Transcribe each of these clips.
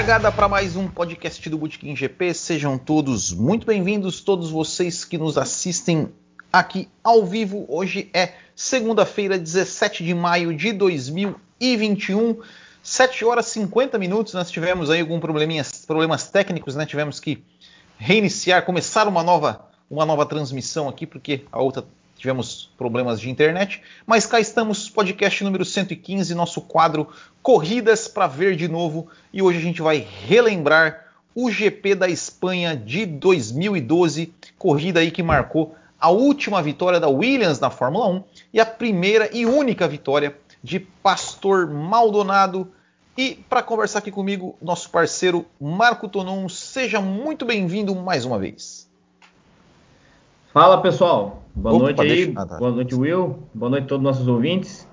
Largada para mais um podcast do Bootkin GP. Sejam todos muito bem-vindos, todos vocês que nos assistem aqui ao vivo. Hoje é segunda-feira, 17 de maio de 2021. 7 horas e 50 minutos. Nós tivemos aí alguns problemas técnicos, né? Tivemos que reiniciar, começar uma nova, uma nova transmissão aqui, porque a outra tivemos problemas de internet, mas cá estamos, podcast número 115, nosso quadro Corridas para Ver de Novo, e hoje a gente vai relembrar o GP da Espanha de 2012, corrida aí que marcou a última vitória da Williams na Fórmula 1 e a primeira e única vitória de Pastor Maldonado. E para conversar aqui comigo, nosso parceiro Marco Tonon, seja muito bem-vindo mais uma vez. Fala pessoal, boa Opa, noite aí, deixa... boa noite Will, boa noite a todos os nossos ouvintes.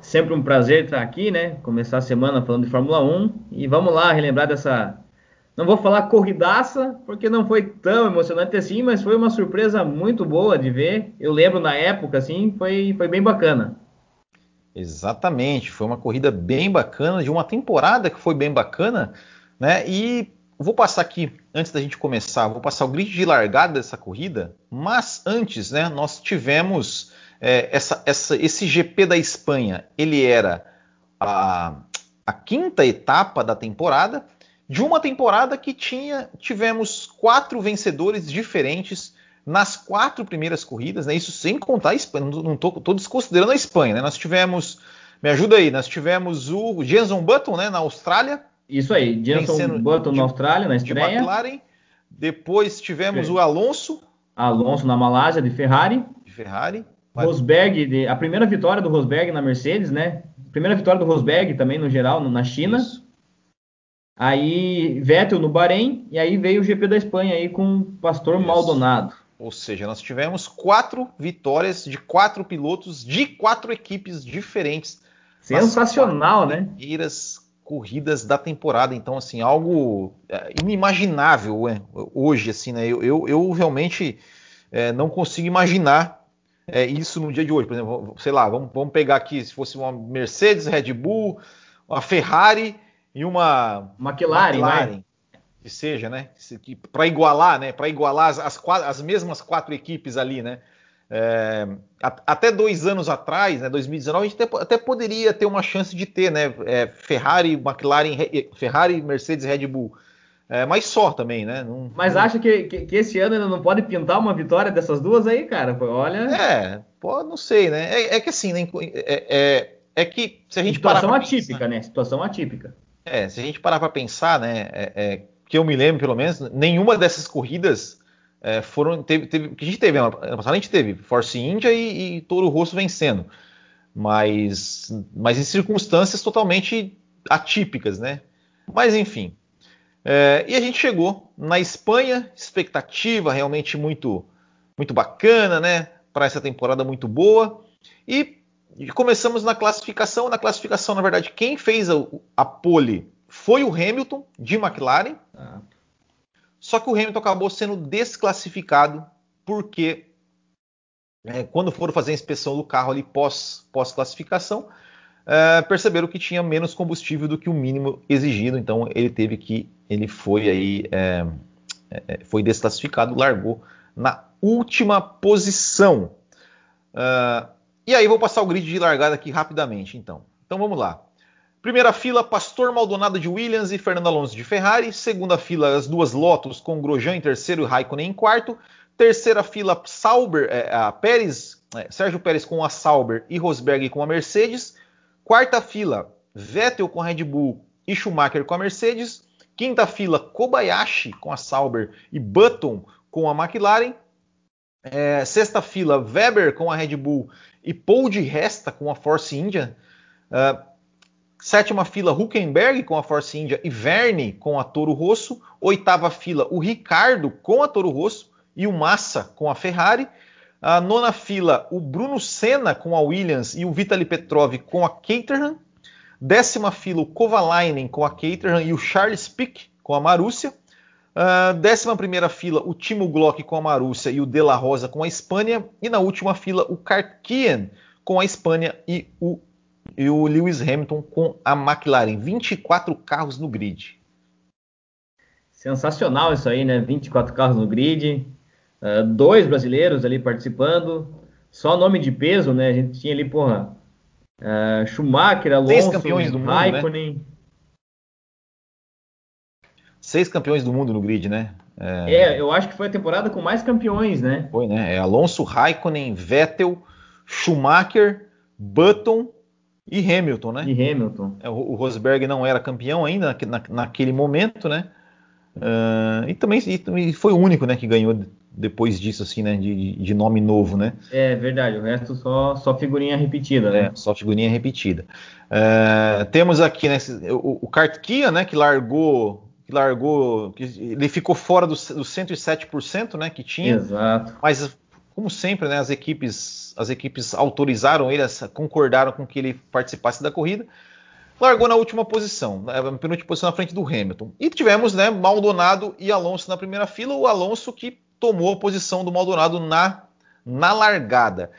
Sempre um prazer estar aqui, né? Começar a semana falando de Fórmula 1 e vamos lá relembrar dessa. Não vou falar corridaça, porque não foi tão emocionante assim, mas foi uma surpresa muito boa de ver. Eu lembro na época, assim, foi, foi bem bacana. Exatamente, foi uma corrida bem bacana, de uma temporada que foi bem bacana, né? E Vou passar aqui, antes da gente começar, vou passar o grid de largada dessa corrida, mas antes, né, nós tivemos é, essa, essa, esse GP da Espanha, ele era a, a, quinta etapa da temporada, de uma temporada que tinha, tivemos quatro vencedores diferentes nas quatro primeiras corridas, né, isso sem contar a Espanha, não estou desconsiderando a Espanha, né, nós tivemos, me ajuda aí, nós tivemos o Jenson Button né, na Austrália, isso aí, Jenson Button de, na Austrália, na estreia. De McLaren. Depois tivemos o Alonso. Alonso na Malásia, de Ferrari. De Ferrari. Rosberg, de, a primeira vitória do Rosberg na Mercedes, né? Primeira vitória do Rosberg também, no geral, na China. Isso. Aí Vettel no Bahrein, e aí veio o GP da Espanha aí com o Pastor Isso. Maldonado. Ou seja, nós tivemos quatro vitórias de quatro pilotos de quatro equipes diferentes. Sensacional, né? Primeiras corridas da temporada. Então, assim, algo é, inimaginável é, hoje, assim, né? Eu, eu, eu realmente é, não consigo imaginar é, isso no dia de hoje. Por exemplo, sei lá, vamos, vamos pegar aqui se fosse uma Mercedes, Red Bull, uma Ferrari e uma McLaren, McLaren né? que seja, né? Para igualar, né? Para igualar as, as, as mesmas quatro equipes ali, né? É, até dois anos atrás, né, 2019, a gente até, até poderia ter uma chance de ter, né, é, Ferrari, McLaren, Ferrari, Mercedes, Red Bull, é, mas só também, né? Não, mas não... acha que, que, que, esse ano ainda não pode pintar uma vitória dessas duas aí, cara? Olha. É, pô, não sei, né? É, é que assim, né, é, é, é, que se a gente situação atípica, pensar, né? Situação atípica. É, se a gente parar para pensar, né? É, é, que eu me lembro, pelo menos, nenhuma dessas corridas é, foram teve, teve, que a gente teve ano passado a gente teve Force India e, e Toro Rosso vencendo, mas mas em circunstâncias totalmente atípicas, né? Mas enfim, é, e a gente chegou na Espanha, expectativa realmente muito muito bacana, né? Para essa temporada muito boa e, começamos na classificação. Na classificação, na verdade, quem fez a, a pole foi o Hamilton de McLaren. Ah. Só que o Hamilton acabou sendo desclassificado porque é, quando foram fazer a inspeção do carro ali pós, pós classificação, é, perceberam que tinha menos combustível do que o mínimo exigido. Então ele teve que ele foi aí é, é foi desclassificado, largou na última posição. Uh, e aí vou passar o grid de largada aqui rapidamente, então. Então vamos lá. Primeira fila, Pastor Maldonado de Williams e Fernando Alonso de Ferrari. Segunda fila, as duas Lotus com Grosjean em terceiro e Raikkonen em quarto. Terceira fila, Sauber, é, a Pérez, é, Sérgio Pérez com a Sauber e Rosberg com a Mercedes. Quarta fila, Vettel com a Red Bull e Schumacher com a Mercedes. Quinta fila, Kobayashi com a Sauber e Button com a McLaren. É, sexta fila, Weber com a Red Bull e Paul de Resta com a Force India. Uh, Sétima fila, Huckenberg com a Force India e Verne com a Toro Rosso. Oitava fila, o Ricardo com a Toro Rosso e o Massa com a Ferrari. A nona fila, o Bruno Senna com a Williams e o Vitaly Petrov com a Caterham. Décima fila, o Kovalainen com a Caterham e o Charles Pick com a Marúcia. Uh, décima primeira fila, o Timo Glock com a Marúcia e o De La Rosa com a Espanha. E na última fila, o Karkian com a Espanha e o e o Lewis Hamilton com a McLaren. 24 carros no grid. Sensacional isso aí, né? 24 carros no grid, uh, dois brasileiros ali participando, só nome de peso, né? A gente tinha ali, porra, uh, Schumacher, Alonso, Seis campeões do mundo, né? Raikkonen. Né? Seis campeões do mundo no grid, né? É... é... eu acho que foi a temporada com mais campeões, né? Foi, né? É Alonso, Raikkonen, Vettel, Schumacher, Button e Hamilton, né? E Hamilton. É, o Rosberg não era campeão ainda na, naquele momento, né? Uh, e também e, foi o único, né, que ganhou depois disso, assim, né, de, de, nome novo, né? É verdade, o resto só, só figurinha repetida, né? É, só figurinha repetida. Uh, temos aqui, né, o, o Kartkia, né, que largou, que largou, que ele ficou fora dos do 107%, né, que tinha. Exato. Mas como sempre, né, as equipes, as equipes autorizaram ele, concordaram com que ele participasse da corrida largou na última posição, na penúltima posição na frente do Hamilton. E tivemos né, Maldonado e Alonso na primeira fila, o Alonso que tomou a posição do Maldonado na, na largada.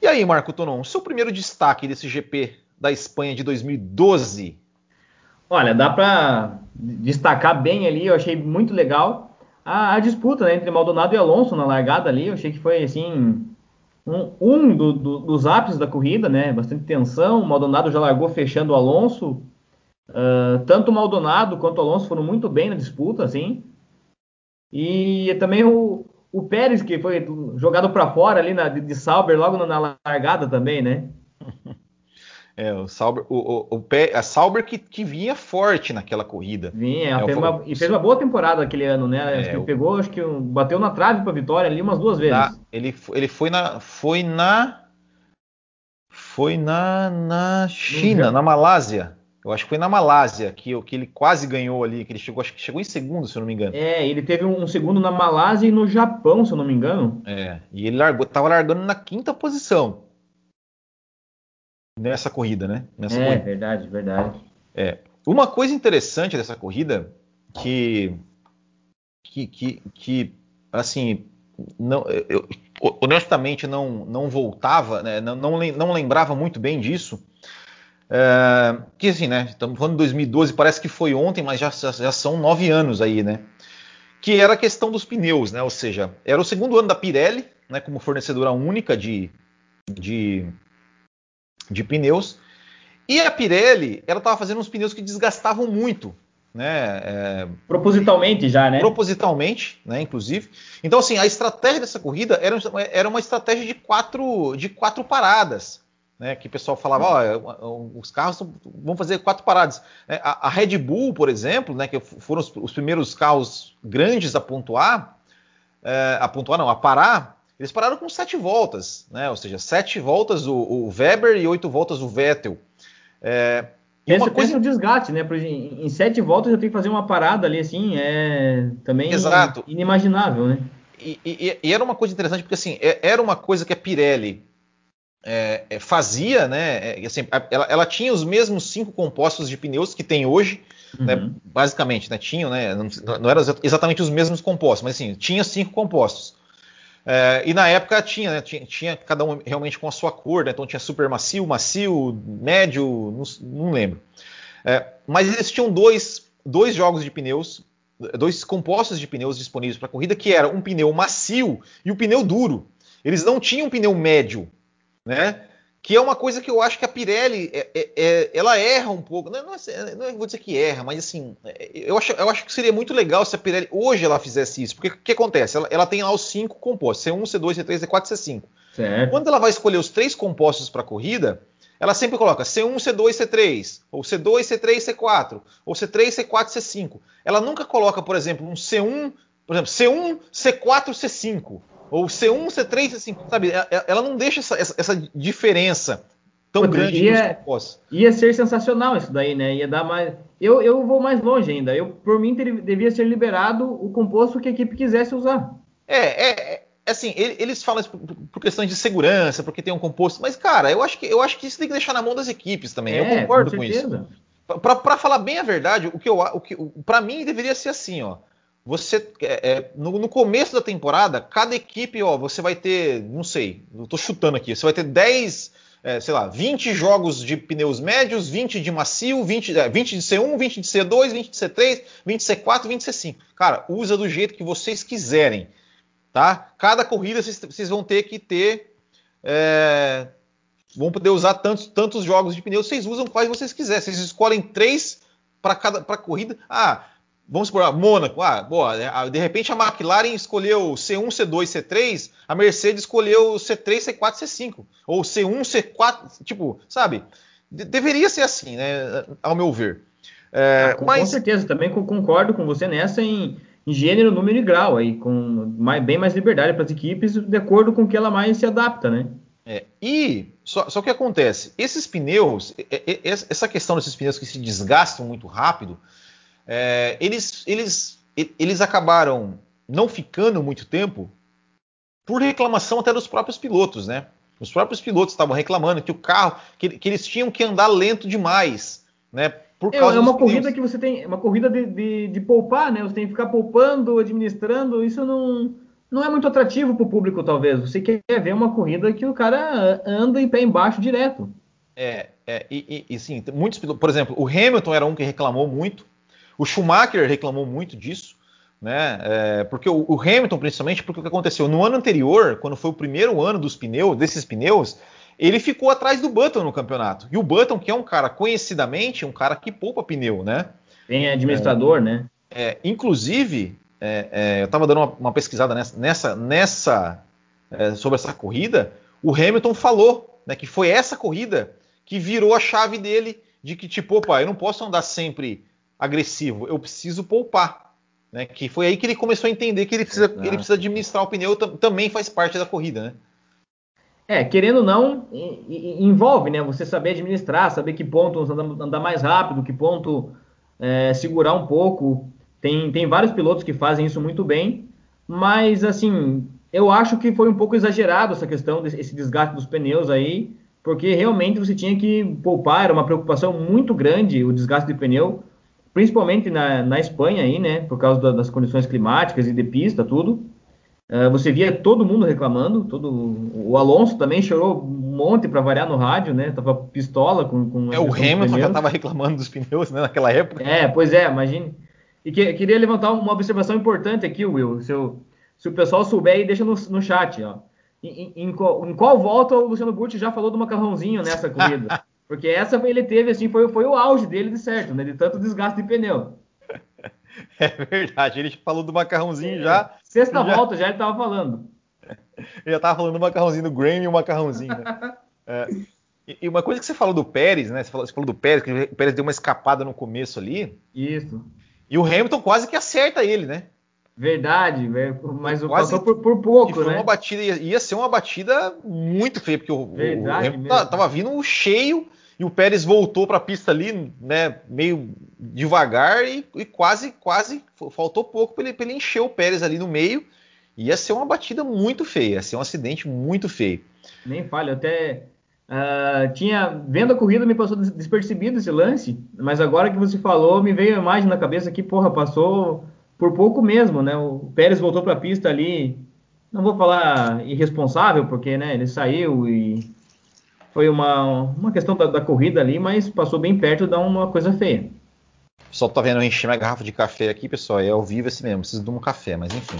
E aí, Marco Tonon, seu primeiro destaque desse GP da Espanha de 2012? Olha, dá para destacar bem ali, eu achei muito legal a, a disputa né, entre Maldonado e Alonso na largada ali, eu achei que foi assim um, um do, do, dos ápices da corrida, né? Bastante tensão. O Maldonado já largou fechando o Alonso. Uh, tanto o Maldonado quanto o Alonso foram muito bem na disputa, assim. E também o, o Pérez, que foi jogado para fora ali na, de, de Sauber logo na, na largada também, né? É, o Sauber, o, o, o, a Sauber que, que vinha forte naquela corrida. Vinha, é, fez uma, e fez uma boa temporada aquele ano, né? É, acho que ele pegou, acho que bateu na trave para vitória ali umas duas vezes. Na, ele, ele foi na, foi na, foi na, na China, na Malásia. Eu acho que foi na Malásia que, que ele quase ganhou ali, que ele chegou, acho que chegou em segundo, se eu não me engano. É, ele teve um, um segundo na Malásia e no Japão, se eu não me engano. É, e ele largou, tava largando na quinta posição nessa corrida, né? Nessa é, corrida. verdade, verdade. É. Uma coisa interessante dessa corrida que que, que, que assim, não, eu, honestamente não, não voltava, né, não, não, não lembrava muito bem disso. É, que assim, né? Estamos falando de 2012, parece que foi ontem, mas já, já são nove anos aí, né? Que era a questão dos pneus, né? Ou seja, era o segundo ano da Pirelli, né? Como fornecedora única de, de de pneus. E a Pirelli, ela estava fazendo uns pneus que desgastavam muito, né? É, propositalmente já, né? Propositalmente, né? Inclusive. Então, assim, a estratégia dessa corrida era, era uma estratégia de quatro, de quatro paradas. Né, que o pessoal falava, ó, os carros vão fazer quatro paradas. É, a, a, Red Bull, por exemplo, né, que foram os, os primeiros carros grandes a pontuar, é, a pontuar não, a parar, eles pararam com sete voltas, né? Ou seja, sete voltas o, o Weber e oito voltas o Vettel. É, e uma coisa... um desgaste, né? Porque em, sete voltas eu tenho que fazer uma parada ali, assim, é também Exato. inimaginável, né? E, e, e, era uma coisa interessante porque assim é, era uma coisa que a Pirelli é, é fazia, né? É, assim, ela, ela, tinha os mesmos cinco compostos de pneus que tem hoje, né? uhum. né? basicamente, né? Tinham, né? Não, não eram exatamente os mesmos compostos, mas assim tinha cinco compostos. É, e na época tinha, né, tinha, tinha, cada um realmente com a sua cor, né, então tinha super macio, macio, médio, não, não lembro. É, mas eles tinham dois, dois jogos de pneus, dois compostos de pneus disponíveis para corrida, que era um pneu macio e o um pneu duro. Eles não tinham um pneu médio, né? Que é uma coisa que eu acho que a Pirelli é, é, é, ela erra um pouco. Não, não, é, não, é, vou dizer que erra, mas assim, eu acho, eu acho que seria muito legal se a Pirelli hoje ela fizesse isso. Porque o que acontece? Ela, ela, tem lá os cinco compostos: C1, C2, C3, C4, C5. Certo. Quando ela vai escolher os três compostos para a corrida, ela sempre coloca C1, C2, C3, ou C2, C3, C4, ou C3, C4, C5. Ela nunca coloca, por exemplo, um C1, por exemplo, C1, C4, C5. Ou C1, C3, C5, sabe? Ela não deixa essa, essa, diferença tão Pô, grande ia, ia ser sensacional isso daí, né? Ia dar mais. Eu, eu vou mais longe ainda. Eu, por mim, ter, devia ser liberado o composto que a equipe quisesse usar. É, é, é assim, eles falam isso por, por questões de segurança, porque tem um composto, mas, cara, eu acho que, eu acho que isso tem que deixar na mão das equipes também. É, eu concordo com, com isso. Para falar bem a verdade, o que eu, o que, para mim deveria ser assim, ó. Você é, é, no, no, começo da temporada, cada equipe, ó, você vai ter, não sei, eu tô chutando aqui, você vai ter 10 é, sei lá, 20 jogos de pneus médios, 20 de macio, 20, é, 20 de C1, 20 de C2, 20 de C3, 20 de C4, 20 de C5. Cara, usa do jeito que vocês quiserem, tá? Cada corrida vocês, vão ter que ter. É, vão poder usar tantos, tantos jogos de pneus, vocês usam quais vocês quiserem. Vocês escolhem três para cada pra corrida. Ah, Vamos supor, Mônaco, ah, boa, né, de repente a McLaren escolheu C1, C2, C3, a Mercedes escolheu C3, C4, C5, ou C1, C4, tipo, sabe? De deveria ser assim, né, ao meu ver. É, ah, com, mas... com, certeza, também concordo com você nessa em, em gênero, número e grau, aí, com mais, bem mais liberdade para as equipes, de acordo com que ela mais se adapta, né? É, e só, só que acontece, esses pneus, essa questão desses pneus que se desgastam muito rápido, é, eles, eles, eles acabaram não ficando muito tempo por reclamação até dos próprios pilotos, né? Os próprios pilotos estavam reclamando que o carro, que, que eles tinham que andar lento demais, né? Por é, causa é uma corrida que você tem, uma corrida de, de, de, poupar, né? Você tem que ficar poupando, administrando. Isso não, não é muito atrativo para o público, talvez. Você quer ver uma corrida que o cara anda em pé embaixo direto. É, é e, e, e sim, muitos pilotos, por exemplo, o Hamilton era um que reclamou muito o Schumacher reclamou muito disso, né? É, porque o, o, Hamilton, principalmente, porque o que aconteceu no ano anterior, quando foi o primeiro ano dos pneus, desses pneus, ele ficou atrás do Button no campeonato. E o Button, que é um cara conhecidamente, um cara que poupa pneu, né? Tem administrador, é, né? É, inclusive, é, é, eu estava dando uma, uma, pesquisada nessa, nessa, nessa é, sobre essa corrida. O Hamilton falou, né, que foi essa corrida que virou a chave dele de que tipo, opa, eu não posso andar sempre agressivo, eu preciso poupar. Né? Que foi aí que ele começou a entender que ele precisa, ele precisa administrar o pneu, também faz parte da corrida, né? É, querendo ou não, envolve, né? Você saber administrar, saber que ponto andar mais rápido, que ponto é, segurar um pouco. Tem, tem vários pilotos que fazem isso muito bem, mas assim, eu acho que foi um pouco exagerado essa questão desse desgaste dos pneus aí, porque realmente você tinha que poupar, era uma preocupação muito grande o desgaste de pneu principalmente na, na Espanha aí, né, por causa da, das condições climáticas e de pista, tudo. Uh, você via todo mundo reclamando, todo o Alonso também chorou um monte para variar no rádio, né? Tava pistola com, com É o Hamilton já estava reclamando dos pneus, né, naquela época. É, pois é, imagine. E que, queria levantar uma observação importante aqui, Will. Se, eu, se o pessoal souber aí, deixa no, no chat, ó. Em, em, em, qual, em qual volta o Luciano Burti já falou do macarrãozinho nessa corrida? Porque essa ele teve, assim, foi, foi o auge dele de certo, né? De tanto desgaste de pneu. É verdade, ele falou do macarrãozinho já. Sexta já... volta já ele tava falando. Ele já tava falando do macarrãozinho do Graham e o macarrãozinho. Né? é. E uma coisa que você falou do Pérez, né? Você falou, você falou do Pérez, que o Pérez deu uma escapada no começo ali. Isso. E o Hamilton quase que acerta ele, né? Verdade, mas o passou por, por pouco, foi né? Uma batida, ia, ser uma batida muito feia, porque o, Verdade, o Hamilton tava vindo cheio e o Pérez voltou para a pista ali, né, meio devagar e, e quase, quase faltou pouco para ele, ele encher o Pérez ali no meio. Ia ser uma batida muito feia, ia ser um acidente muito feio. Nem falha, até uh, tinha vendo a corrida me passou despercebido esse lance, mas agora que você falou me veio a imagem na cabeça que porra passou por pouco mesmo, né? O Pérez voltou para a pista ali, não vou falar irresponsável porque, né, ele saiu e foi uma, uma questão da, da, corrida ali, mas passou bem perto de dar uma coisa feia. Pessoal tá vendo eu encher minha garrafa de café aqui, pessoal. É ao vivo assim mesmo, preciso de um café, mas enfim.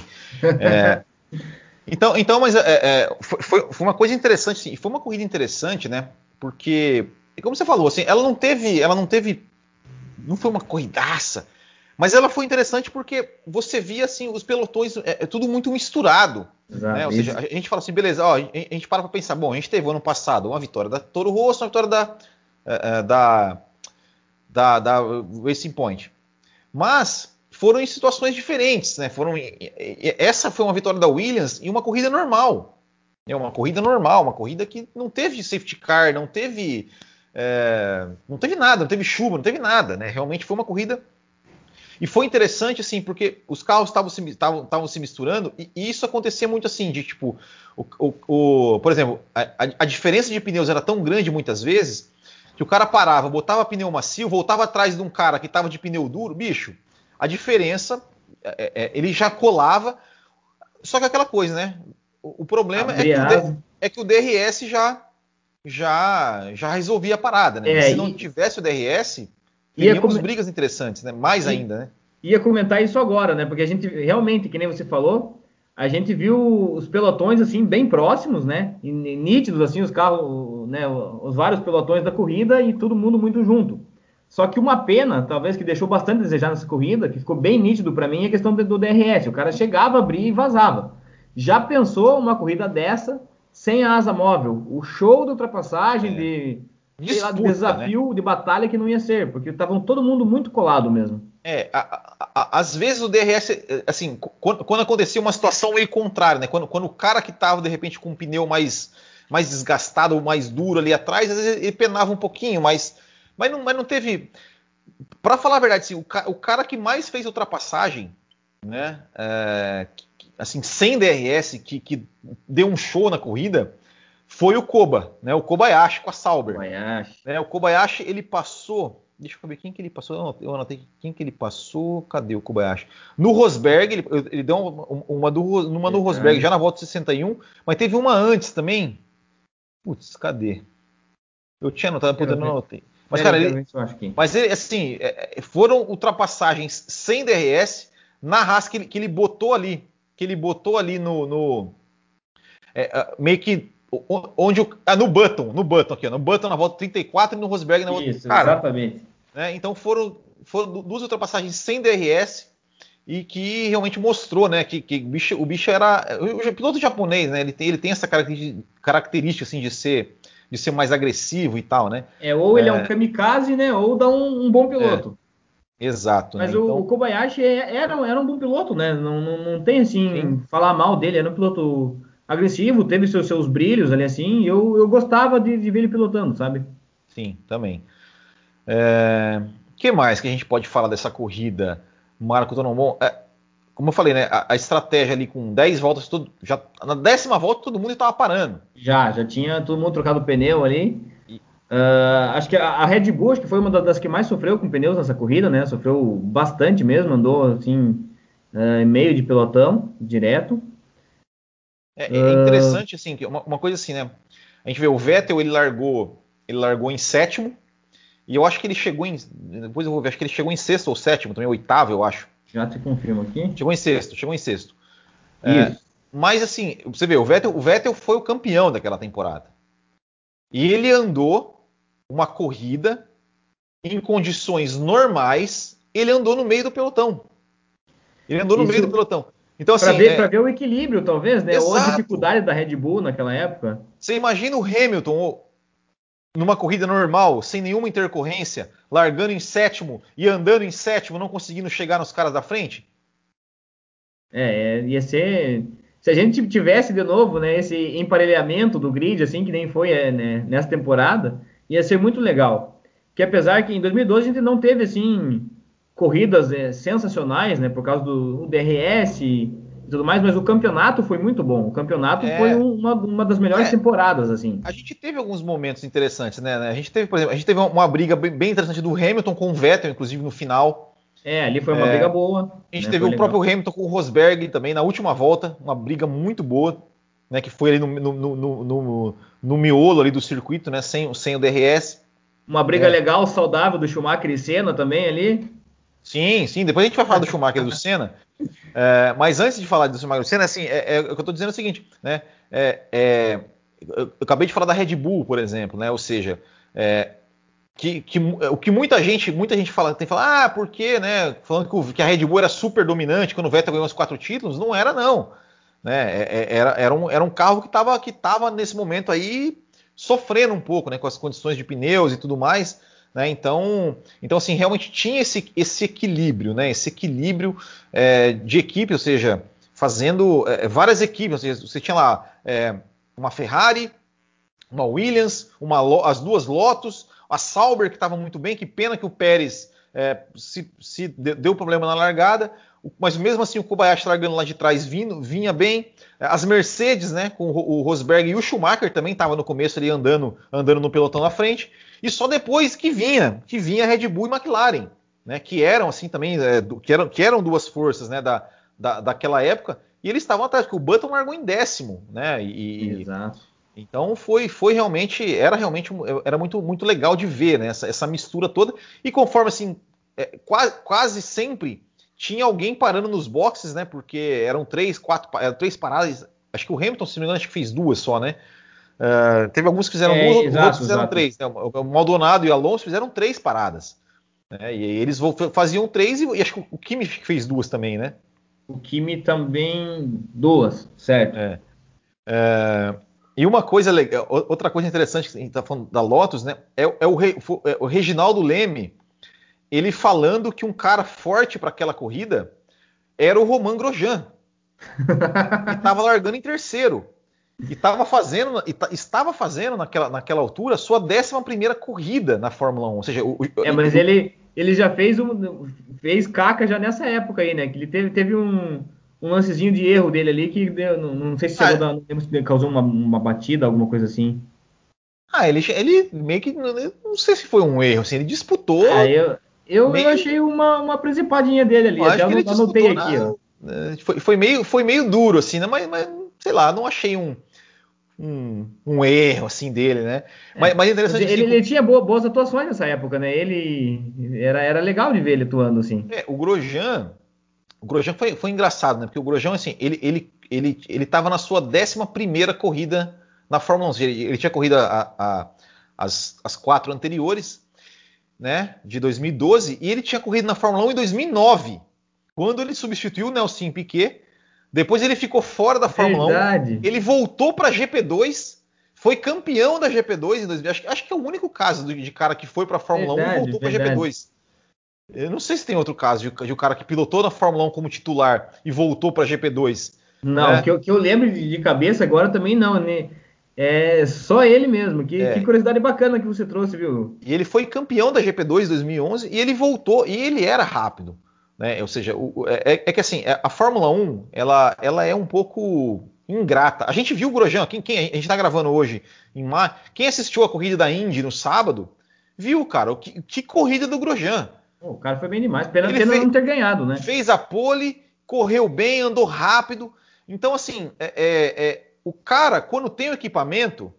É, então, então, mas é, é, foi, foi, uma coisa interessante, sim, foi uma corrida interessante, né? Porque, como você falou, assim, ela não teve, ela não teve, não foi uma corridaça, mas ela foi interessante porque você via assim os pelotões, é, é tudo muito misturado. Exato, né? Ou seja, a gente fala assim, beleza, ó, a gente para para pensar, bom, a gente teve ano passado uma vitória da Toro Rosso, uma vitória da, é, é, da, da, da Racing Point. Mas foram em situações diferentes, né? Foram, essa foi uma vitória da Williams em uma corrida normal. É uma corrida normal, uma corrida que não teve safety car, não teve. É, não teve nada, não teve chuva, não teve nada, né? Realmente foi uma corrida e foi interessante, assim, porque os carros estavam se, se misturando, e, e, isso acontecia muito assim, de tipo, o, o, o por exemplo, a, a, diferença de pneus era tão grande muitas vezes, que o cara parava, botava pneu macio, voltava atrás de um cara que estava de pneu duro, bicho, a diferença, é, é, ele já colava, só que aquela coisa, né? O, o problema é que, o, é que, o, DRS já já já resolvia a parada, né? É, Se não tivesse o DRS, teríamos com... brigas interessantes, né? Mais e, ainda, né? Ia comentar isso agora, né? Porque a gente realmente, que nem você falou, a gente viu os pelotões assim bem próximos, né? E, nítidos assim os carros, né? Os vários pelotões da corrida e todo mundo muito junto. Só que uma pena, talvez que deixou bastante a desejar nessa corrida, que ficou bem nítido para mim, é a questão do DRS. O cara chegava, abria e vazava. Já pensou uma corrida dessa sem a asa móvel? O show de ultrapassagem, é. de, Disputa, de desafio, né? de batalha que não ia ser, porque estavam todo mundo muito colado mesmo. É, a, a, às vezes o DRS, assim, quando, quando, acontecia uma situação meio contrária, né? Quando, quando o cara que estava de repente com um pneu mais, mais desgastado ou mais duro ali atrás, às vezes ele penava um pouquinho, mas, mas, não, mas não teve. Para falar a verdade, assim, o, o, cara que mais fez ultrapassagem, né? É, assim, sem DRS, que, que deu um show na corrida, foi o Koba, né? O Kobayashi com a Sauber. Kobayashi. Né, o Kobayashi ele passou. Deixa eu ver quem que ele passou. Eu anotei quem que ele passou. Cadê o Kobayashi? No Rosberg, ele, ele deu uma, do, do Rosberg já na volta 61, mas teve uma antes também. Putz, cadê? Eu tinha anotado, puta, não anotei. Mas, cara, ele, mas ele, assim, é, é, foram ultrapassagens sem DRS na Haas que ele, que ele botou ali que ele botou ali no. no é, meio que. Onde o, ah, no Button, no Button aqui, no Button na volta 34 e no Rosberg na volta. Isso, cara, exatamente. Né, então foram, foram duas ultrapassagens sem DRS e que realmente mostrou, né, que, que o, bicho, o bicho era o, piloto japonês, né, ele tem, ele tem essa característica, assim de ser de ser mais agressivo e tal, né? É ou ele é, é um kamikaze, né, ou dá um, um bom piloto. Exato. Mas né? o, então... o, Kobayashi é, era, era um bom piloto, né? Não, não, não tem assim Sim. falar mal dele. Era um piloto agressivo, teve seus, seus brilhos ali assim. E eu, eu gostava de, de ver ele pilotando, sabe? Sim, também. É... que mais que a gente pode falar dessa corrida, Marco Tonomon? É, como eu falei, né? A, a, estratégia ali com 10 voltas, tudo, já na décima volta todo mundo estava parando. Já, já tinha todo mundo trocado o pneu ali. Uh, acho que a, Red Bull acho que foi uma das que mais sofreu com pneus nessa corrida, né? Sofreu bastante mesmo, andou assim uh, meio de pelotão direto. É, é interessante assim, uma, uma, coisa assim, né? A gente vê o Vettel ele largou, ele largou em sétimo e eu acho que ele chegou em, depois eu vou ver, acho que ele chegou em sexto ou sétimo, também oitavo, eu acho. Já te confirmo aqui. Chegou em sexto, chegou em sexto. É, mas assim, você vê, o Vettel, o Vettel foi o campeão daquela temporada. E ele andou uma corrida em condições normais, ele andou no meio do pelotão. Ele andou no Isso, meio do pelotão. Então, assim. Para ver, é... ver, o equilíbrio, talvez, né? Exato. Ou a dificuldade da Red Bull naquela época. Você imagina o Hamilton numa corrida normal, sem nenhuma intercorrência, largando em sétimo e andando em sétimo, não conseguindo chegar nos caras da frente? É, é ia ser. Se a gente tivesse de novo, né, esse emparelhamento do grid, assim, que nem foi é, né, nessa temporada, ia ser muito legal. Que apesar que em 2012 a gente não teve assim corridas é, sensacionais, né, por causa do DRS e tudo mais, mas o campeonato foi muito bom. O campeonato é, foi uma, uma das melhores é, temporadas, assim. A gente teve alguns momentos interessantes, né? A gente teve, por exemplo, a gente teve uma, briga bem, interessante do Hamilton com o Vettel, inclusive no final. É, ali foi uma é, briga boa. A gente né, teve o legal. próprio Hamilton com o Rosberg também na última volta, uma briga muito boa né, que foi ali no, no, no, no, no miolo ali do circuito, né, sem, sem o DRS. Uma briga é. legal, saudável do Schumacher e Senna também ali. Sim, sim. Depois a gente vai falar do Schumacher e do Senna. É, mas antes de falar do Schumacher e do Senna, assim, é, é, o que eu estou dizendo é o seguinte, né? É, é, eu acabei de falar da Red Bull, por exemplo, né? Ou seja, é, que, que, o que muita gente, muita gente fala, tem que falar, ah, por quê, né? Falando que a Red Bull era super dominante quando o Vettel ganhou os quatro títulos, não era não. Né? É, é, era, era, um, era um carro que estava que tava nesse momento aí sofrendo um pouco né, com as condições de pneus e tudo mais. Né? Então, então, assim, realmente tinha esse, esse equilíbrio, né? esse equilíbrio é, de equipe, ou seja, fazendo é, várias equipes. Seja, você tinha lá é, uma Ferrari, uma Williams, uma, as duas Lotus, a Sauber que estava muito bem, que pena que o Pérez é, se, se, deu problema na largada, mas mesmo assim o Kobayashi largando lá de trás vindo, vinha bem. As Mercedes, né, com o Rosberg e o Schumacher também estava no começo ali andando, andando no pelotão na frente. E só depois que vinha, que vinha Red Bull e McLaren, né, que eram assim também, é, que, eram, que eram duas forças, né, da, da, daquela época. E eles estavam atrás, porque o Button largou em décimo, né, e, Exato. Então foi, foi realmente, era realmente, era muito, muito legal de ver, né? Essa, essa mistura toda. E conforme assim, é, quase, quase sempre tinha alguém parando nos boxes, né? Porque eram três, quatro, eram três paradas. Acho que o Hamilton, se não me engano, acho que fez duas só, né? Uh, teve alguns que fizeram é, duas, exato, outros fizeram exato. três. Né? O Maldonado e o Alonso fizeram três paradas. Né? E eles faziam três e, e acho que o Kimi fez duas também, né? O Kimi também duas, certo? É. é e uma coisa legal, outra coisa interessante que a gente está falando da Lotus, né? É, é, o, é, o, Reginaldo Leme, ele falando que um cara forte para aquela corrida era o Roman Grosjean. e estava largando em terceiro. E estava fazendo, e estava fazendo naquela, naquela altura sua 11 primeira corrida na Fórmula 1. Ou seja, o, é, mas o, ele, ele já fez um, fez caca já nessa época aí, né? Que ele teve, teve um um lancezinho de erro dele ali que não, não sei se chegou ah, não causou uma, uma, batida, alguma coisa assim. Ah, ele, ele meio que. Não sei se foi um erro, assim, ele disputou. Ah, eu, eu, meio... eu achei uma, uma principadinha dele ali, eu até anotei aqui, ó. É, foi, foi, meio, foi meio duro, assim, né? Mas, mas sei lá, não achei um, um, um erro assim dele, né? É, mas, mas é interessante. Ele, ele, tinha boas, boas atuações nessa época, né? Ele era, era legal de ver ele atuando assim. É, o Grosjean, o Grosjean foi, foi engraçado, né? Porque o Grosjean, assim, ele ele ele ele estava na sua 11 primeira corrida na Fórmula 1. Ele, ele tinha corrido a, a, as, as quatro anteriores, né? De 2012 e ele tinha corrido na Fórmula 1 em 2009, quando ele substituiu o Nelson Piquet. Depois ele ficou fora da Fórmula Verdade. 1. Ele voltou para a GP2 foi campeão da GP2 em 2000. Acho, acho, que é o único caso de, de cara que foi para a Fórmula verdade, 1 e voltou para a GP2. Eu não sei se tem outro caso de, de um cara que pilotou na Fórmula 1 como titular e voltou para a GP2. Não, né? que, eu, que eu lembro de, cabeça agora também não, né? É só ele mesmo. Que, é. que, curiosidade bacana que você trouxe, viu? E ele foi campeão da GP2 em 2011 e ele voltou e ele era rápido. Né? Ou seja, o, é, é, que assim, é, a Fórmula 1 ela, ela é um pouco ingrata. A gente viu o Grosjean, quem, quem a gente está gravando hoje em maio. Quem assistiu a corrida da Indy no sábado, viu, cara, que, que corrida do Grosjean. O cara foi bem demais, pena, pena fez, não ter ganhado, né? Fez a pole, correu bem, andou rápido. Então, assim, é, é, é, o cara, quando tem o equipamento,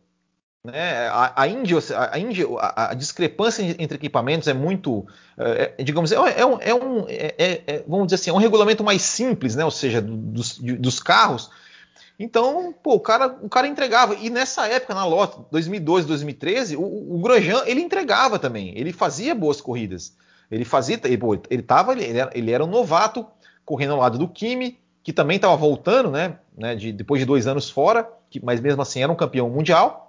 né, a, a, Indy, a, Indy, a, a, discrepância entre equipamentos é muito, é, é digamos, é, é um, é um é, vamos dizer assim, é um regulamento mais simples, né? Ou seja, dos, dos carros. Então, pô, o cara, o cara entregava. E nessa época, na Lotus, 2012, 2013, o, o Grosjean, ele entregava também. Ele fazia boas corridas. Ele fazia, ele, pô, ele, tava, ele, era, ele era um novato, correndo ao lado do Kimi, que também estava voltando, né, né de, depois de dois anos fora, que, mas mesmo assim era um campeão mundial.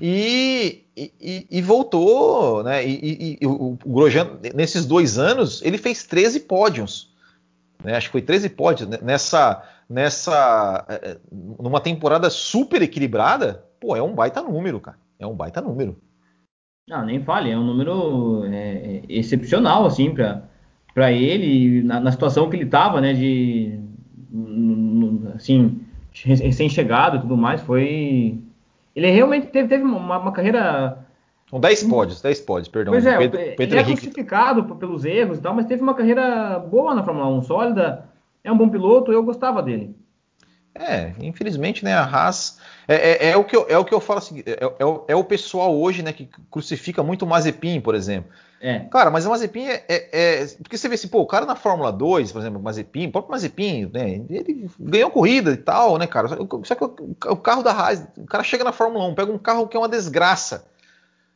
E, e, e voltou, né? E, e, o, o Grosjean, nesses dois anos, ele fez 13 pódios. Né, acho que foi 13 pódios né, nessa, nessa, eh, eh, numa temporada super equilibrada. Pô, é um baita número, cara. É um baita número. Não, nem fale, é um número é, é excepcional, assim, para ele, na, na, situação que ele estava, né, de, assim, recém-chegado e tudo mais, foi... Ele realmente teve, teve uma, uma carreira... São 10 pódios, 10 pódios, perdão. Pois é, Pedro, Pedro ele é Henrique... crucificado pelos erros e tal, mas teve uma carreira boa na Fórmula 1, sólida, é um bom piloto, eu gostava dele. É, infelizmente, né, a Haas é, é, é, o, que eu, é o que eu falo assim, é, é, é, o pessoal hoje, né, que crucifica muito o Mazepin, por exemplo. É. Cara, mas o Mazepin é, é, é, Porque você vê assim, pô, o cara na Fórmula 2, por exemplo, o Mazepin, o próprio Mazepin, né, ele ganhou corrida e tal, né, cara? Só que o, o carro da Haas, o cara chega na Fórmula 1, pega um carro que é uma desgraça.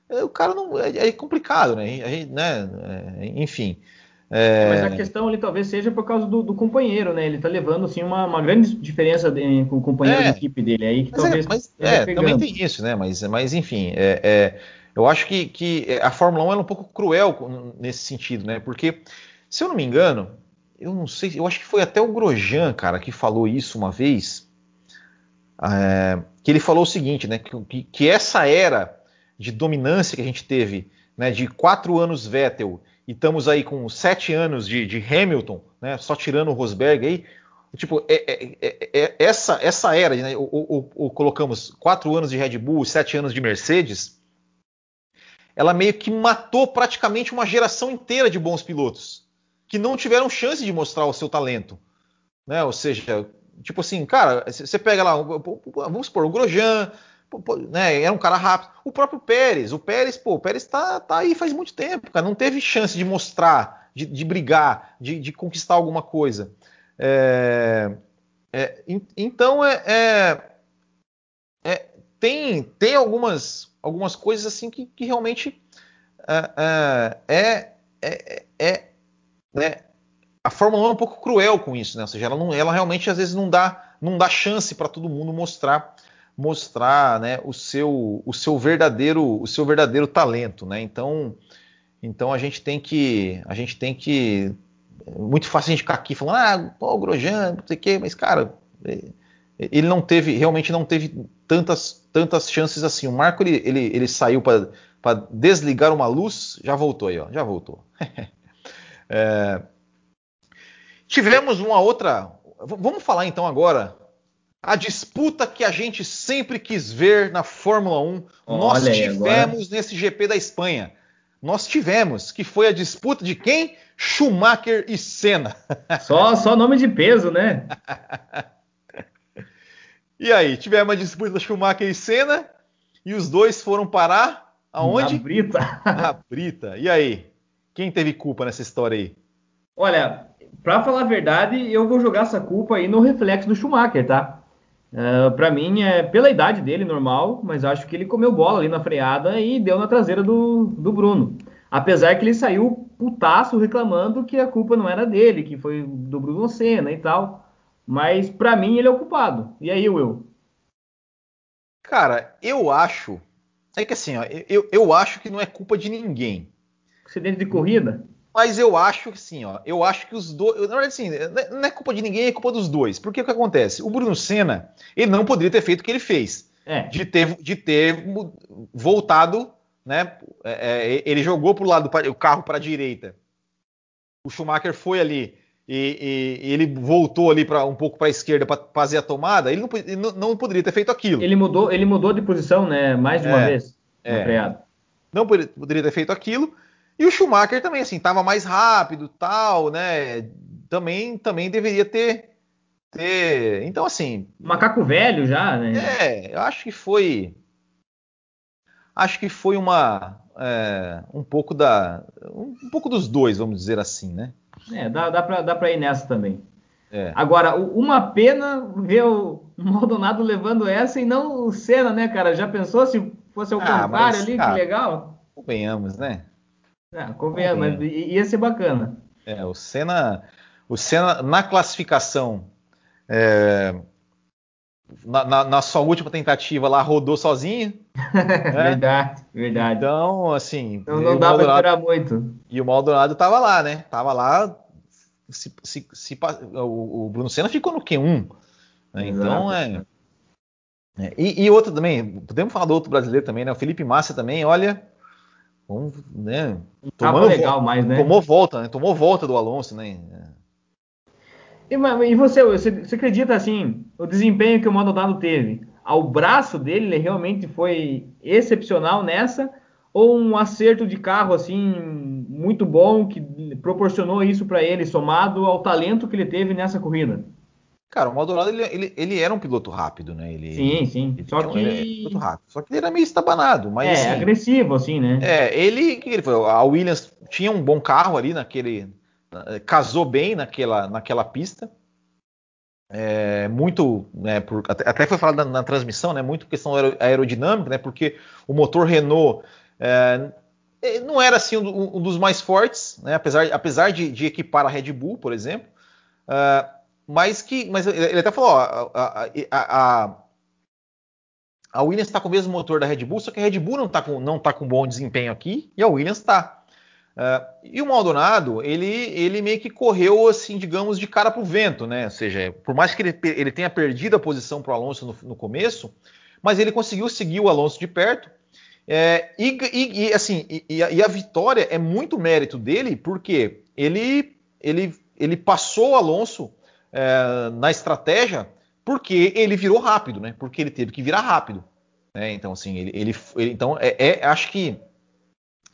O cara não. É, complicado, né? Gente, né? enfim. É... Mas a questão ali talvez seja por causa do, do companheiro, né? Ele tá levando assim uma, uma grande diferença de, com o companheiro é, de equipe dele aí que mas é, talvez. É, mas, é, também tem isso, né? Mas, mas enfim, é, é, eu acho que, que a Fórmula 1 é um pouco cruel nesse sentido, né? Porque, se eu não me engano, eu não sei, eu acho que foi até o Grosjean, cara, que falou isso uma vez. Que ele falou o seguinte, né? Que, que essa era de dominância que a gente teve, né? De quatro anos Vettel e estamos aí com sete anos de, de Hamilton, né, só tirando o Rosberg aí, tipo, é, é, é, é essa, essa era, né, ou, colocamos quatro anos de Red Bull, sete anos de Mercedes, ela meio que matou praticamente uma geração inteira de bons pilotos que não tiveram chance de mostrar o seu talento, né? Ou seja, tipo assim, cara, você pega lá, vamos supor, o Grosjean, né, era um cara rápido. O próprio Pérez, o Pérez, pô, o Pérez tá, tá aí faz muito tempo, cara, não teve chance de mostrar, de, de brigar, de, de, conquistar alguma coisa. É, é, então é, é, é, tem, tem algumas, algumas coisas assim que, que realmente é, é, é, é né, a Fórmula 1 é um pouco cruel com isso, né? Ou seja, ela, não, ela realmente às vezes não dá, não dá chance para todo mundo mostrar mostrar né, o, seu, o seu verdadeiro o seu verdadeiro talento, né? Então então a gente tem que a gente tem que é muito fácil a gente ficar aqui falando ah pô, o Grosjean, não sei o quê, mas cara ele não teve realmente não teve tantas tantas chances assim. O Marco ele, ele, ele saiu para desligar uma luz, já voltou aí, ó, já voltou. é, Tivemos uma outra. Vamos falar então agora a disputa que a gente sempre quis ver na Fórmula 1. Olha nós tivemos agora. nesse GP da Espanha. Nós tivemos, que foi a disputa de quem? Schumacher e Senna. Só, só nome de peso, né? e aí, tivemos a disputa Schumacher e Senna e os dois foram parar aonde? Na Brita. Na Brita. E aí? Quem teve culpa nessa história aí? Olha, para falar a verdade, eu vou jogar essa culpa aí no reflexo do Schumacher, tá? Uh, é, para mim é pela idade dele normal, mas acho que ele comeu bola ali na freada e deu na traseira do, do Bruno. Apesar que ele saiu putaço reclamando que a culpa não era dele, que foi do Bruno Senna e tal. Mas para mim ele é o culpado. E aí, Will? Cara, eu acho. É que assim, ó, eu, eu acho que não é culpa de ninguém. Acidente de corrida? Mas eu acho que sim, ó. Eu acho que os dois. Na verdade, assim, não é culpa de ninguém, é culpa dos dois. Porque o que acontece? O Bruno Senna, ele não poderia ter feito o que ele fez. É. De, ter, de ter voltado, né? É, é ele jogou pro lado o carro para a direita. O Schumacher foi ali e, e, ele voltou ali para um pouco para a esquerda para fazer a tomada. Ele não, ele não, poderia ter feito aquilo. Ele mudou, ele mudou de posição, né? Mais de uma é, vez. É. Não poderia ter feito aquilo. E o Schumacher também, assim, estava mais rápido, tal, né? Também, também deveria ter, ter. Então, assim. Macaco velho já, né? É, eu acho que foi. Acho que foi uma. É, um pouco da. Um, pouco dos dois, vamos dizer assim, né? É, dá, dá, pra, dá pra ir nessa também. É. Agora, uma pena ver o Maldonado levando essa e não o Senna, né, cara? Já pensou se fosse o ah, contrário mas, ali? Cara, que legal. Convenhamos, né? Ah, convenhamos, mas ia ser bacana. É, o Senna, o Senna na classificação, é, na, na, na, sua última tentativa lá, rodou sozinho. né? Verdade, verdade. Então, assim. Então não dá para esperar muito. E o Maldonado tava lá, né? Tava lá. Se, se, se, o, o, Bruno Senna ficou no Q1. Né? Então é. é e, e outro também, podemos falar do outro brasileiro também, né? O Felipe Massa também, olha, Vamos, né? Tomando, legal mais, né? Tomou volta, né? Tomou volta do Alonso, né? E, e você, você, você, acredita assim, o desempenho que o Maldonado teve, ao braço dele realmente foi excepcional nessa? Ou um acerto de carro assim muito bom que proporcionou isso para ele, somado ao talento que ele teve nessa corrida? Cara, o Maldonado ele, ele, ele, era um piloto rápido, né? Ele, sim, sim. Ele Só que piloto rápido. Só que ele era meio estabanado, mas é assim, agressivo assim, né? É, ele que ele foi? A Williams tinha um bom carro ali naquele casou bem naquela naquela pista. É, muito, né, por, até, até, foi falado na, na, transmissão, né? Muito questão aerodinâmica, né? Porque o motor Renault é, não era assim um, um, dos mais fortes, né? Apesar, apesar de, de equipar a Red Bull, por exemplo. Uh, mas que. Mas ele até falou, ó, a, a, a, a Williams está com o mesmo motor da Red Bull, só que a Red Bull não está com, não tá com bom desempenho aqui e a Williams está. Uh, e o Maldonado, ele, ele meio que correu, assim, digamos, de cara para o vento, né? Ou seja, por mais que ele, ele tenha perdido a posição para o Alonso no, no, começo, mas ele conseguiu seguir o Alonso de perto. É, e, e, e, assim, e, e, a vitória é muito mérito dele, porque ele, ele, ele passou o Alonso é, na estratégia porque ele virou rápido, né? Porque ele teve que virar rápido. Né? Então, assim, ele, ele, ele então é, é, acho que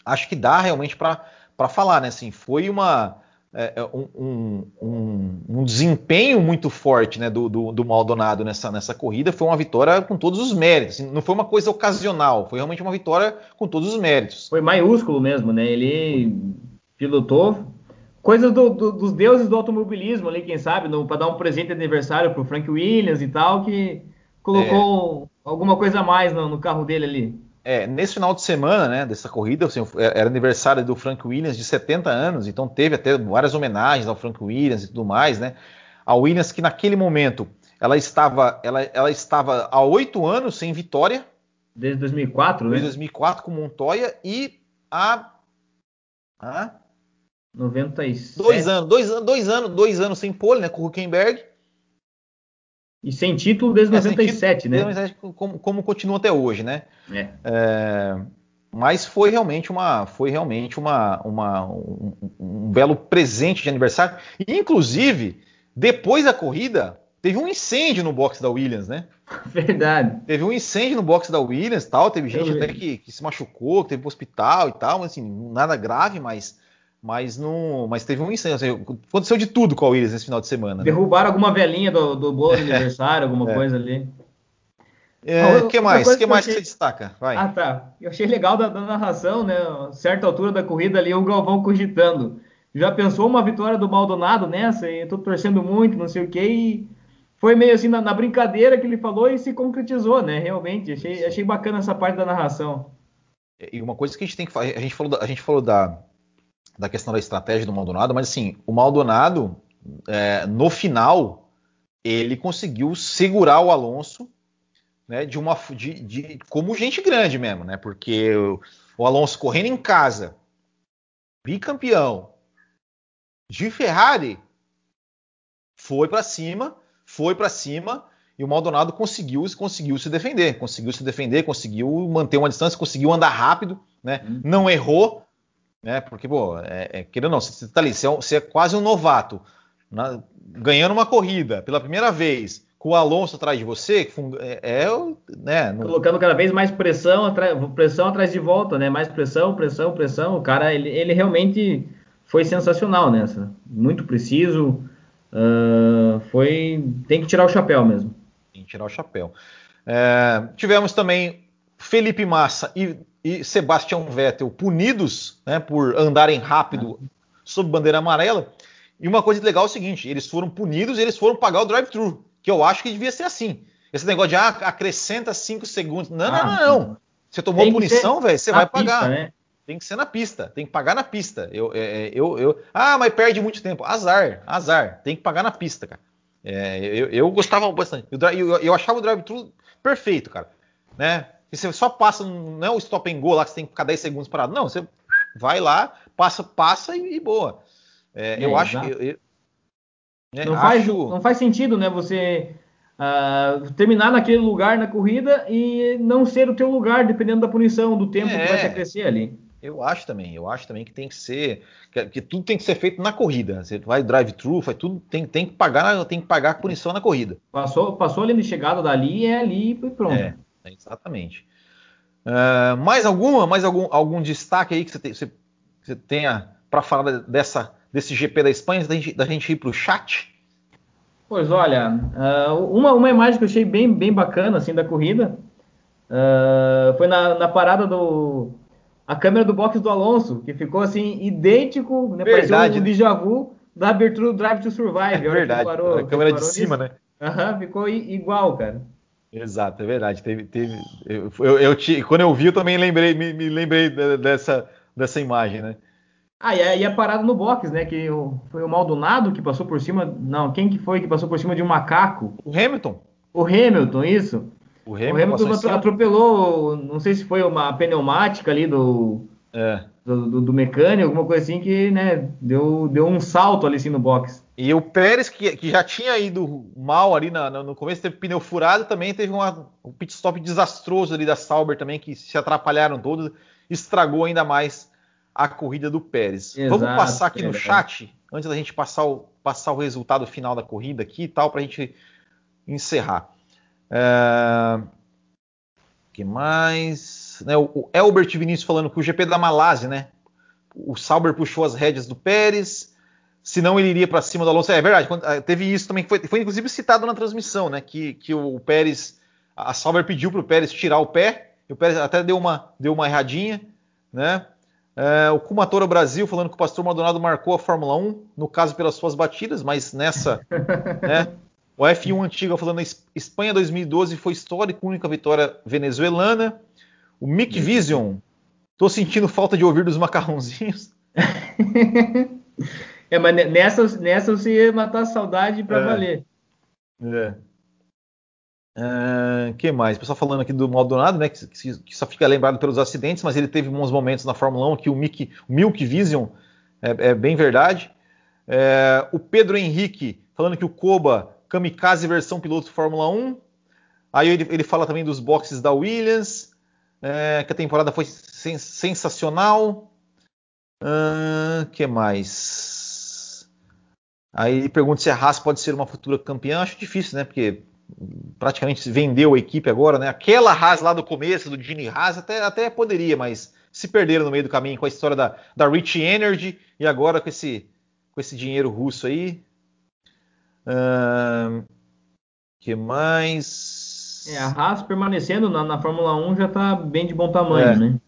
acho que dá realmente para falar, né? Assim, foi uma é, é um, um, um, desempenho muito forte né, do, do, do, Maldonado nessa, nessa corrida. Foi uma vitória com todos os méritos. Não foi uma coisa ocasional, foi realmente uma vitória com todos os méritos. Foi maiúsculo mesmo, né? Ele pilotou coisas do, do, dos deuses do automobilismo ali, quem sabe, para dar um presente de aniversário para o Frank Williams e tal, que colocou é. alguma coisa a mais no, no carro dele ali. É, nesse final de semana, né, dessa corrida, assim, é, era aniversário do Frank Williams de 70 anos, então teve até várias homenagens ao Frank Williams e tudo mais, né? A Williams que naquele momento ela estava, ela, ela estava há oito anos sem vitória. Desde 2004, Desde né? 2004 com Montoya e há, há 97. Dois anos, dois, dois anos, dois anos sem pole, né, com o Huckenberg. E sem título desde é, 97, título, né? 97, como, como, continua até hoje, né? É. É, mas foi realmente uma, foi realmente uma, uma um, um, belo presente de aniversário. E, inclusive, depois da corrida, teve um incêndio no box da Williams, né? Verdade. Teve um incêndio no box da Williams, tal. Teve gente até que, que se machucou, que teve pro hospital e tal, mas assim, nada grave, mas mas não, mas teve um incêndio. Assim, aconteceu de tudo com a Williams nesse final de semana. Né? Derrubaram alguma velhinha do, do bolo de aniversário, alguma é. coisa ali. O é, que mais? que, que mais achei... que você destaca? Vai. Ah, tá. Eu achei legal da, da, narração, né? A certa altura da corrida ali, o Galvão cogitando. Já pensou uma vitória do Maldonado nessa? E tô torcendo muito, não sei o quê. E foi meio assim na, na, brincadeira que ele falou e se concretizou, né? Realmente. Achei, achei bacana essa parte da narração. E uma coisa que a gente tem que fazer, a gente falou da, a gente falou da, da questão da estratégia do Maldonado, mas assim, o Maldonado, é, no final, ele conseguiu segurar o Alonso né, de uma de, de, como gente grande mesmo, né? Porque o, o Alonso correndo em casa, bicampeão de Ferrari, foi para cima, foi para cima e o Maldonado conseguiu, conseguiu se defender, conseguiu se defender, conseguiu manter uma distância, conseguiu andar rápido, né? Hum. Não errou, né? Porque, pô, é, é, querendo ou não, você está ali, você é, você é, quase um novato, na, ganhando uma corrida pela primeira vez, com o Alonso atrás de você, é, é né? Colocando cada vez mais pressão, pressão atrás de volta, né? Mais pressão, pressão, pressão. O cara, ele, ele realmente foi sensacional nessa, muito preciso. Uh, foi, tem que tirar o chapéu mesmo. Tem que tirar o chapéu. É, tivemos também Felipe Massa e e Sebastian Vettel punidos né, por andarem rápido sob bandeira amarela. E uma coisa legal é o seguinte: eles foram punidos e eles foram pagar o drive-thru, que eu acho que devia ser assim. Esse negócio de ah, acrescenta 5 segundos. Não, ah, não, não, não. Você tomou punição, velho, você vai pista, pagar. Né? Tem que ser na pista, tem que pagar na pista. Eu, é, é, eu, eu, ah, mas perde muito tempo. Azar, azar. Tem que pagar na pista, cara. É, eu, eu, gostava bastante. Eu, eu, eu achava o drive-thru perfeito, cara. Né? E você só passa, não é o stop and go lá que você tem que ficar 10 segundos parado. Não, você vai lá, passa, passa e, e boa. É, é, eu acho que. Eu, né, não, faz, acho... não faz sentido, né? Você uh, terminar naquele lugar na corrida e não ser o teu lugar, dependendo da punição, do tempo é, que vai se acrescer ali. Eu acho também, eu acho também que tem que ser, que, que tudo tem que ser feito na corrida. Você vai drive-thru, faz tudo, tem, tem que pagar, tem que pagar a punição na corrida. Passou, passou ali de chegada dali, é ali e pronto. É. Exatamente. Uh, mais alguma, mais algum, algum destaque aí que você, te, você, você tenha para falar dessa, desse GP da Espanha, da gente, da gente ir para o chat? Pois olha, uh, uma, uma imagem que eu achei bem, bem bacana assim da corrida uh, foi na, na, parada do a câmera do box do Alonso, que ficou assim idêntico, né, verdade, um né? déjà vu da abertura do Drive to Survive. É verdade, parou, a câmera de cima, nisso. né? Aham, ficou igual, cara. Exato, é verdade. Teve, teve, eu, eu, eu te, quando eu vi, eu também lembrei, me, me, lembrei dessa, dessa imagem, né? Ah, e a, e a parada no box, né? Que o, foi o Maldonado que passou por cima. Não, quem que foi que passou por cima de um macaco? O Hamilton. O Hamilton, isso. O Hamilton, o Hamilton atropelou, não sei se foi uma pneumática ali do, é. do, do, do, mecânico, alguma coisa assim que, né, deu, deu um salto ali assim no box. E o Pérez, que, que já tinha ido mal ali na, no começo, teve pneu furado, também teve uma, um pit stop desastroso ali da Sauber também, que se atrapalharam todos, estragou ainda mais a corrida do Pérez. Exato, Vamos passar aqui no chat, antes da gente passar o, passar o resultado final da corrida aqui e tal, para a gente encerrar. É... que mais? Né, o Elbert Vinícius falando que o GP da Malásia, né? O Sauber puxou as rédeas do Pérez senão ele iria para cima do Alonso. É, verdade, ah, teve isso também, foi, foi inclusive citado na transmissão, né? Que, que o Pérez, a Sauber pediu para o Pérez tirar o pé, e o Pérez até deu uma, deu uma erradinha, né? É, o Kumatora Brasil falando que o Pastor Maldonado marcou a Fórmula 1, no caso pelas suas batidas, mas nessa, né? O F1 Antiga falando Espanha 2012 foi histórico, única vitória venezuelana. O Mick Vision, tô sentindo falta de ouvir dos macarrãozinhos. é, mas nessa, nessa você ia matar a saudade para é. valer. É. Uh, que mais? O pessoal falando aqui do Maldonado, né? Que, que, só fica lembrado pelos acidentes, mas ele teve bons momentos na Fórmula 1, que o, Mickey, o Milk Vision é, é bem verdade. É, o Pedro Henrique falando que o Koba Kamikaze versão piloto Fórmula 1. Aí ele, ele fala também dos boxes da Williams, é, que a temporada foi sen sensacional. O uh, que mais? Aí ele pergunta se a Haas pode ser uma futura campeã. Acho difícil, né? Porque praticamente vendeu a equipe agora, né? Aquela Haas lá do começo, do Gini Haas, até, até poderia, mas se perderam no meio do caminho com a história da, da Rich Energy e agora com esse, com esse dinheiro russo aí. Uh, que mais? É, a Haas permanecendo na, na Fórmula 1 já está bem de bom tamanho, é. né?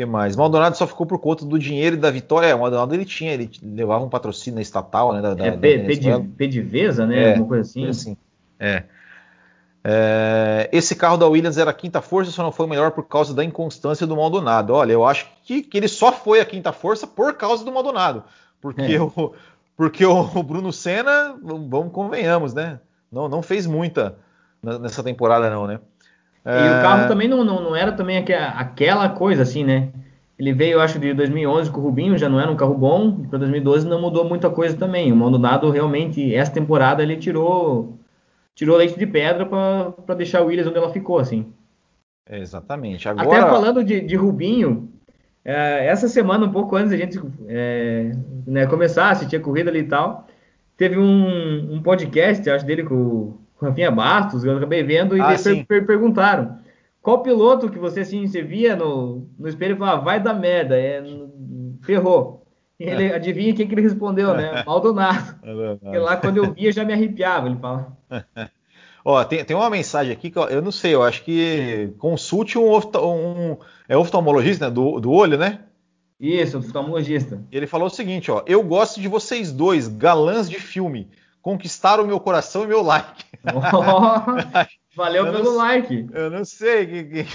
Que mais? Maldonado só ficou por conta do dinheiro e da vitória. É, o Maldonado ele tinha, ele levava um patrocínio estatal, né? Da, é, da, da Pediveza, né? É, Alguma coisa assim. assim. É. é. Esse carro da Williams era a quinta força, só não foi o melhor por causa da inconstância do Maldonado. Olha, eu acho que, que ele só foi a quinta força por causa do Maldonado. Porque é. o, porque o Bruno Senna, vamos convenhamos, né? Não, não fez muita nessa temporada, não, né? E é... o carro também não, não, não, era também aquela coisa assim, né? Ele veio, eu acho, de 2011 com o Rubinho, já não era um carro bom. Para 2012 não mudou muita coisa também. O Maldonado realmente, essa temporada, ele tirou tirou leite de pedra para deixar o Williams onde ela ficou, assim. É, exatamente. Agora... Até falando de, de Rubinho, é, essa semana, um pouco antes da gente é, né, começar a assistir a corrida ali e tal, teve um, um podcast, acho, dele com, o Rafinha Bastos, eu acabei vendo, e ah, per, per, perguntaram qual piloto que você, assim, você via no, no espelho e falava, vai dar merda, é, ferrou. E ele, é. adivinha quem que ele respondeu, né? Maldonado. É lá quando eu via já me arrepiava, ele fala. Ó, tem, tem uma mensagem aqui que eu, eu não sei, eu acho que consulte um, um é oftalmologista né, do, do olho, né? Isso, oftalmologista. Ele falou o seguinte, ó, eu gosto de vocês dois, galãs de filme, conquistaram meu coração e meu like. Oh, valeu eu pelo não, like. Eu não sei,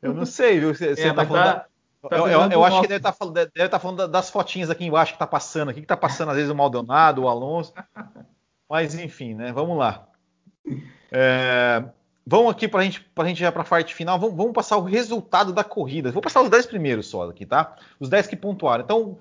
eu não sei, viu? Você, é, tá falando tá, da... tá eu, eu, eu acho que deve estar tá falando, deve tá falando das fotinhas aqui embaixo que tá passando aqui, que tá passando às vezes o Maldonado, o Alonso. Mas enfim, né? Vamos lá. É, vamos aqui para gente, a gente já para a parte final. Vamos, vamos, passar o resultado da corrida. Vou passar os 10 primeiros só aqui, tá? Os 10 que pontuaram. Então,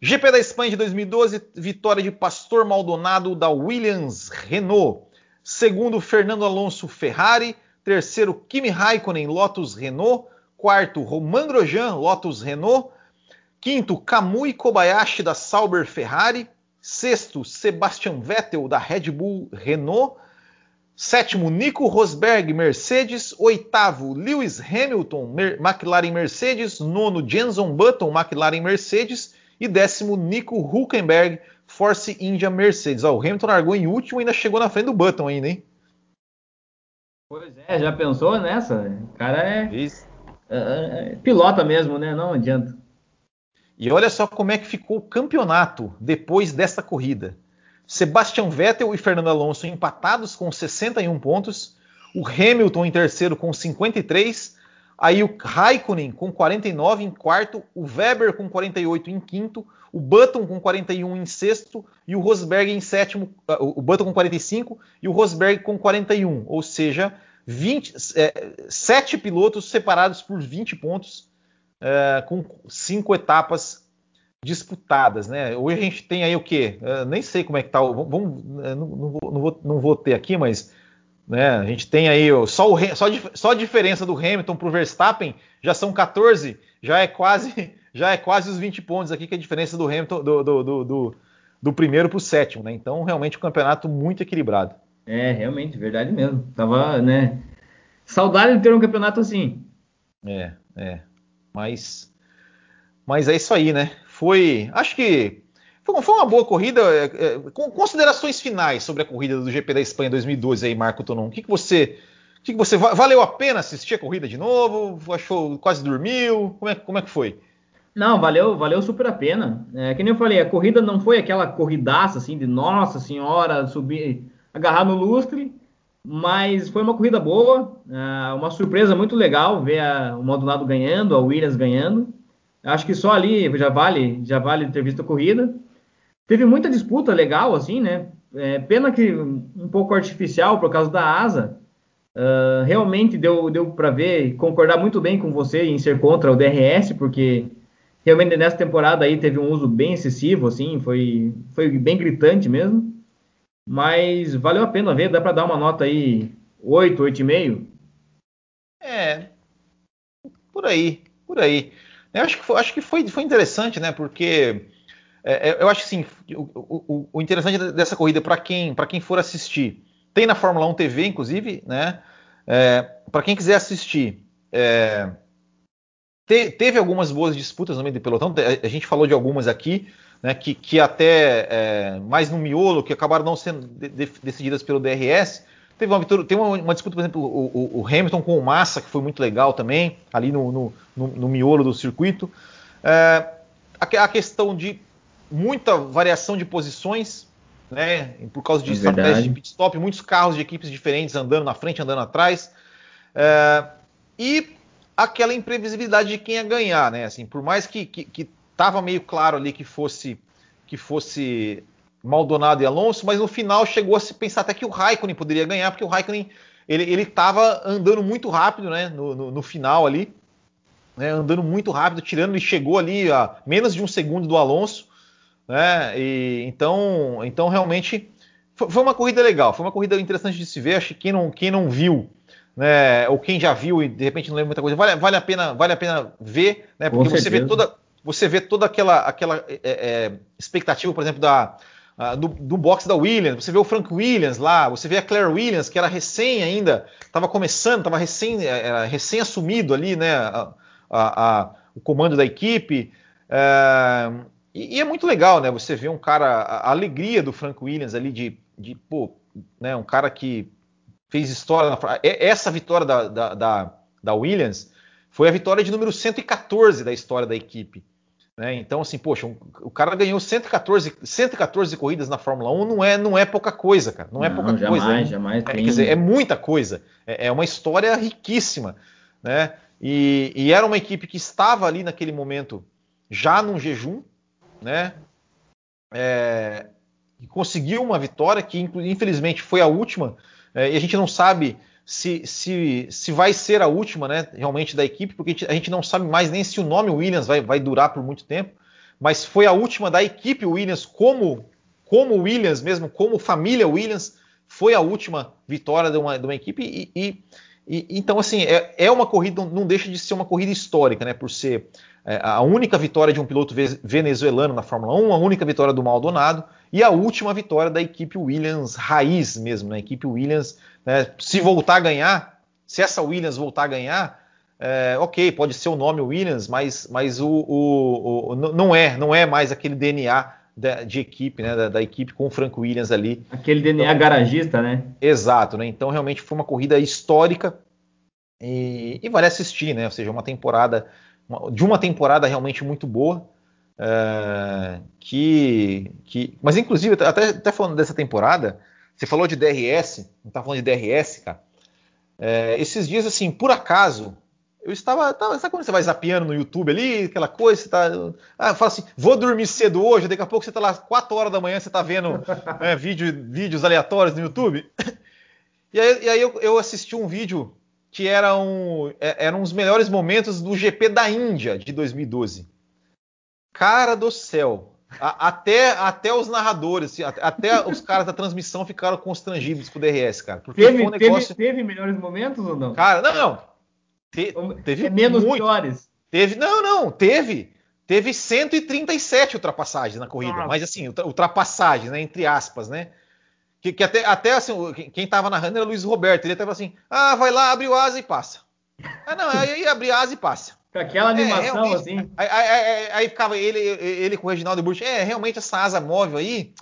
GP da Espanha de 2012, vitória de Pastor Maldonado da Williams Renault. Segundo, Fernando Alonso Ferrari. Terceiro, Kimi Raikkonen Lotus Renault. Quarto, Romain Grosjean Lotus Renault. Quinto, Kamui Kobayashi da Sauber Ferrari. Sexto, Sebastian Vettel da Red Bull Renault. Sétimo, Nico Rosberg, Mercedes. Oitavo, Lewis Hamilton, Mer McLaren Mercedes. Nono, Jenson Button, McLaren Mercedes. E décimo, Nico Hulkenberg, Force India Mercedes. Ó, o Hamilton largou em último e ainda chegou na frente do Button ainda, hein? Pois é, já pensou nessa? O cara é, é, é pilota mesmo, né? Não adianta. E olha só como é que ficou o campeonato depois dessa corrida. Sebastian Vettel e Fernando Alonso empatados com 61 pontos, o Hamilton em terceiro com 53, aí o Raikkonen com 49 em quarto, o Weber com 48 em quinto, o Button com 41 em sexto e o Rosberg em sétimo, uh, o Button com 45 e o Rosberg com 41, ou seja, 20, é, sete pilotos separados por 20 pontos, é, com cinco etapas disputadas, né? Hoje a gente tem aí o quê? Eu nem sei como é que tá. Vamos, não, não, não, vou, não vou ter aqui, mas né, a gente tem aí só, o, só, só a diferença do Hamilton para o Verstappen já são 14, já é quase já é quase os 20 pontos aqui que é a diferença do Hamilton do, do, do, do, do primeiro para o sétimo, né? Então realmente o um campeonato muito equilibrado. É, realmente, verdade mesmo. Tava, né? Saudade de ter um campeonato assim. É, é. Mas, mas é isso aí, né? Foi, acho que foi, foi uma boa corrida. É, é, com considerações finais sobre a corrida do GP da Espanha 2012 aí, Marco Tonon. O que, que você, o que, que você valeu a pena assistir a corrida de novo? Achou quase dormiu? Como é, como é que foi? Não, valeu, valeu super a pena. É, que nem eu falei, a corrida não foi aquela corridaça assim de nossa senhora, subir, agarrar no lustre, mas foi uma corrida boa, é, uma surpresa muito legal ver a, o Maldonado ganhando, a Williams ganhando. Acho que só ali já vale, já vale ter visto a corrida. Teve muita disputa legal, assim, né? É, pena que um pouco artificial por causa da asa. Uh, realmente deu, deu para ver e concordar muito bem com você em ser contra o DRS, porque realmente nessa temporada aí teve um uso bem excessivo, assim, foi, foi bem gritante mesmo. Mas valeu a pena ver, dá para dar uma nota aí 8, 8,5? É, por aí, por aí. Eu acho que foi, acho que foi, foi interessante, né? Porque é, é eu acho que sim, o, o, o interessante dessa corrida para quem, quem for assistir, tem na Fórmula 1 TV, inclusive, né? É, para quem quiser assistir, é, te, teve algumas boas disputas no meio do pelotão. A gente falou de algumas aqui, né, que, que até é, mais no miolo, que acabaram não sendo de, de, decididas pelo DRS. Teve uma, tem uma, uma, disputa, por exemplo, o, o, Hamilton com o Massa, que foi muito legal também, ali no, no, no, no miolo do circuito. É, a, questão de muita variação de posições, né, por causa de é estratégia de pit stop, muitos carros de equipes diferentes andando na frente, andando atrás. É, e aquela imprevisibilidade de quem ia ganhar, né? Assim, por mais que, que, que tava meio claro ali que fosse que fosse Maldonado e Alonso, mas no final chegou a se pensar até que o Raikkonen poderia ganhar, porque o Raikkonen ele, ele tava andando muito rápido, né? No, no, no final ali, né, andando muito rápido, tirando e chegou ali a menos de um segundo do Alonso, né? E então, então realmente foi, uma corrida legal, foi uma corrida interessante de se ver. Acho que quem não, quem não viu né, ou quem já viu e de repente não lembra muita coisa, vale, vale, a, pena, vale a pena ver, né, porque você vê toda, você vê toda aquela, aquela é, é, expectativa, por exemplo, da, do, do box da Williams, você vê o Frank Williams lá, você vê a Claire Williams, que era recém ainda, estava começando, estava recém, é, recém assumido ali, né, a, a, a, o comando da equipe, é, e, e, é muito legal, né, você vê um cara, a, alegria do Frank Williams ali de, de pô, né, um cara que fez história. Na, essa vitória da, da, da, da, Williams foi a vitória de número 114 da história da equipe. Né? Então, assim, poxa, um, o cara ganhou 114, 114 corridas na Fórmula 1, não é, não é pouca coisa, cara. Não, é não é pouca jamais, coisa. Jamais, é, quer dizer, é muita coisa. É, é uma história riquíssima. Né? E, e, era uma equipe que estava ali naquele momento já num jejum, né? É, conseguiu uma vitória que, infelizmente, foi a última é, e a gente não sabe se, se, se vai ser a última, né, realmente da equipe, porque a gente, a gente não sabe mais nem se o nome Williams vai, vai durar por muito tempo. Mas foi a última da equipe Williams, como, como Williams mesmo, como família Williams, foi a última vitória de uma, de uma equipe. E, e, e então, assim, é, é uma corrida, não deixa de ser uma corrida histórica, né, por ser é, a única vitória de um piloto venezuelano na Fórmula 1, a única vitória do Maldonado e a última vitória da equipe Williams raiz mesmo, né? A equipe Williams, né, se voltar a ganhar, se essa Williams voltar a ganhar, é, ok, pode ser o nome Williams, mas, mas o, o, o, não é, não é mais aquele DNA da, de equipe, né, da, da, equipe com o Frank Williams ali. Aquele DNA então, garagista, né? Exato, né? Então realmente foi uma corrida histórica e, e vale assistir, né? Ou seja, uma temporada de uma temporada realmente muito boa. É, que, que, mas inclusive, até, até falando dessa temporada, você falou de DRS, não tá falando de DRS, cara. É, esses dias, assim, por acaso, eu estava, estava. Sabe quando você vai zapeando no YouTube ali, aquela coisa, você tá. Ah, fala assim, vou dormir cedo hoje, daqui a pouco você tá lá 4 horas da manhã, você tá vendo né, vídeo, vídeos aleatórios no YouTube. E aí, e aí eu, eu, assisti um vídeo que era um, é, eram os melhores momentos do GP da Índia de 2012. Cara do céu. A, até, até os narradores, assim, até os caras da transmissão ficaram constrangidos com o DRS, cara. Porque teve, um negócio... teve, teve, melhores momentos ou não? Cara, não, não. Te, teve é menos muito. piores. Teve, não, não, teve. Teve 137 ultrapassagens na corrida, ah. mas assim, ultrapassagens, né, entre aspas, né? Que, que até, até assim, quem estava narrando era o Luiz Roberto. Ele estava assim: ah, vai lá, abre o asa e passa. Ah, não, aí abre asa e passa. Com aquela é, animação, é, assim. Aí, aí, aí, ficava ele, ele com o Reginaldo Bush. É, realmente essa asa móvel aí.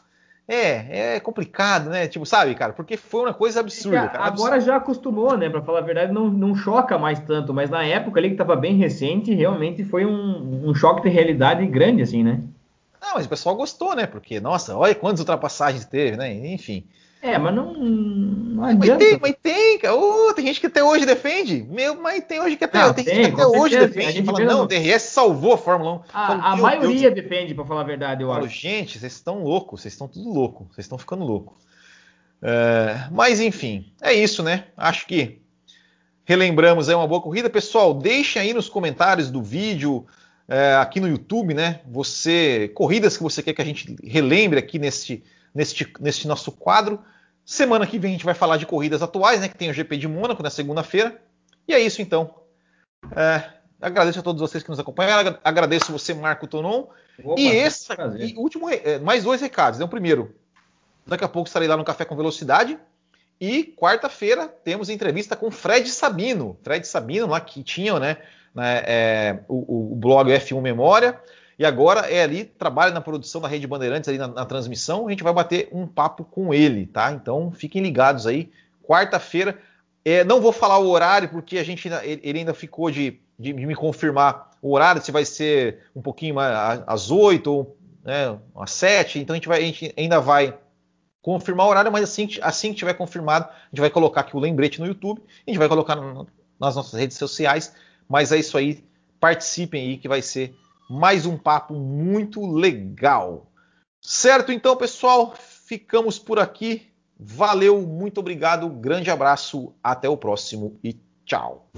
É, é complicado, né? Tipo, sabe, cara? Porque foi uma coisa absurda. Cara, agora absurda. já acostumou, né? Pra falar a verdade, não, não choca mais tanto. Mas na época ali que tava bem recente, realmente foi um, um choque de realidade grande, assim, né? Não, mas o pessoal gostou, né? Porque, nossa, olha quantas ultrapassagens teve, né? Enfim. É, mas não, não adianta. Mas tem, mas tem, cara. Oh, tem gente que até hoje defende. Meu, mas tem hoje que até, não, tem, tem gente que até hoje defende. Fala, não, o DRS salvou a Fórmula 1. A, a maioria Deus. defende, para falar a verdade, eu falo, acho. Gente, vocês estão loucos, vocês estão tudo louco, vocês estão ficando louco. É, mas enfim, é isso, né? Acho que relembramos aí uma boa corrida. Pessoal, deixem aí nos comentários do vídeo, é, aqui no YouTube, né? Você. Corridas que você quer que a gente relembre aqui neste, neste, neste nosso quadro. Semana que vem a gente vai falar de corridas atuais, né? Que tem o GP de Mônaco na segunda-feira. E é isso então. É, agradeço a todos vocês que nos acompanharam. Agradeço você, Marco Tonon. Opa, e esse e último, é, mais dois recados. Né? O primeiro, daqui a pouco estarei lá no Café com Velocidade. E quarta-feira temos entrevista com Fred Sabino. Fred Sabino, lá que tinha né, né é, o, o blog F1 Memória e agora é ali, trabalha na produção da Rede Bandeirantes, ali na, na, transmissão. A gente vai bater um papo com ele, tá? Então fiquem ligados aí. Quarta-feira. É, não vou falar o horário, porque a gente ainda, ele ainda ficou de, de, me confirmar o horário, se vai ser um pouquinho mais às 8 ou né, às 7. Então a gente, vai, a gente ainda vai confirmar o horário, mas assim, assim que tiver confirmado, a gente vai colocar aqui o lembrete no YouTube, a gente vai colocar no, nas nossas redes sociais. Mas é isso aí. Participem aí que vai ser mais um papo muito legal. Certo, então, pessoal, ficamos por aqui. Valeu, muito obrigado, grande abraço, até o próximo e tchau.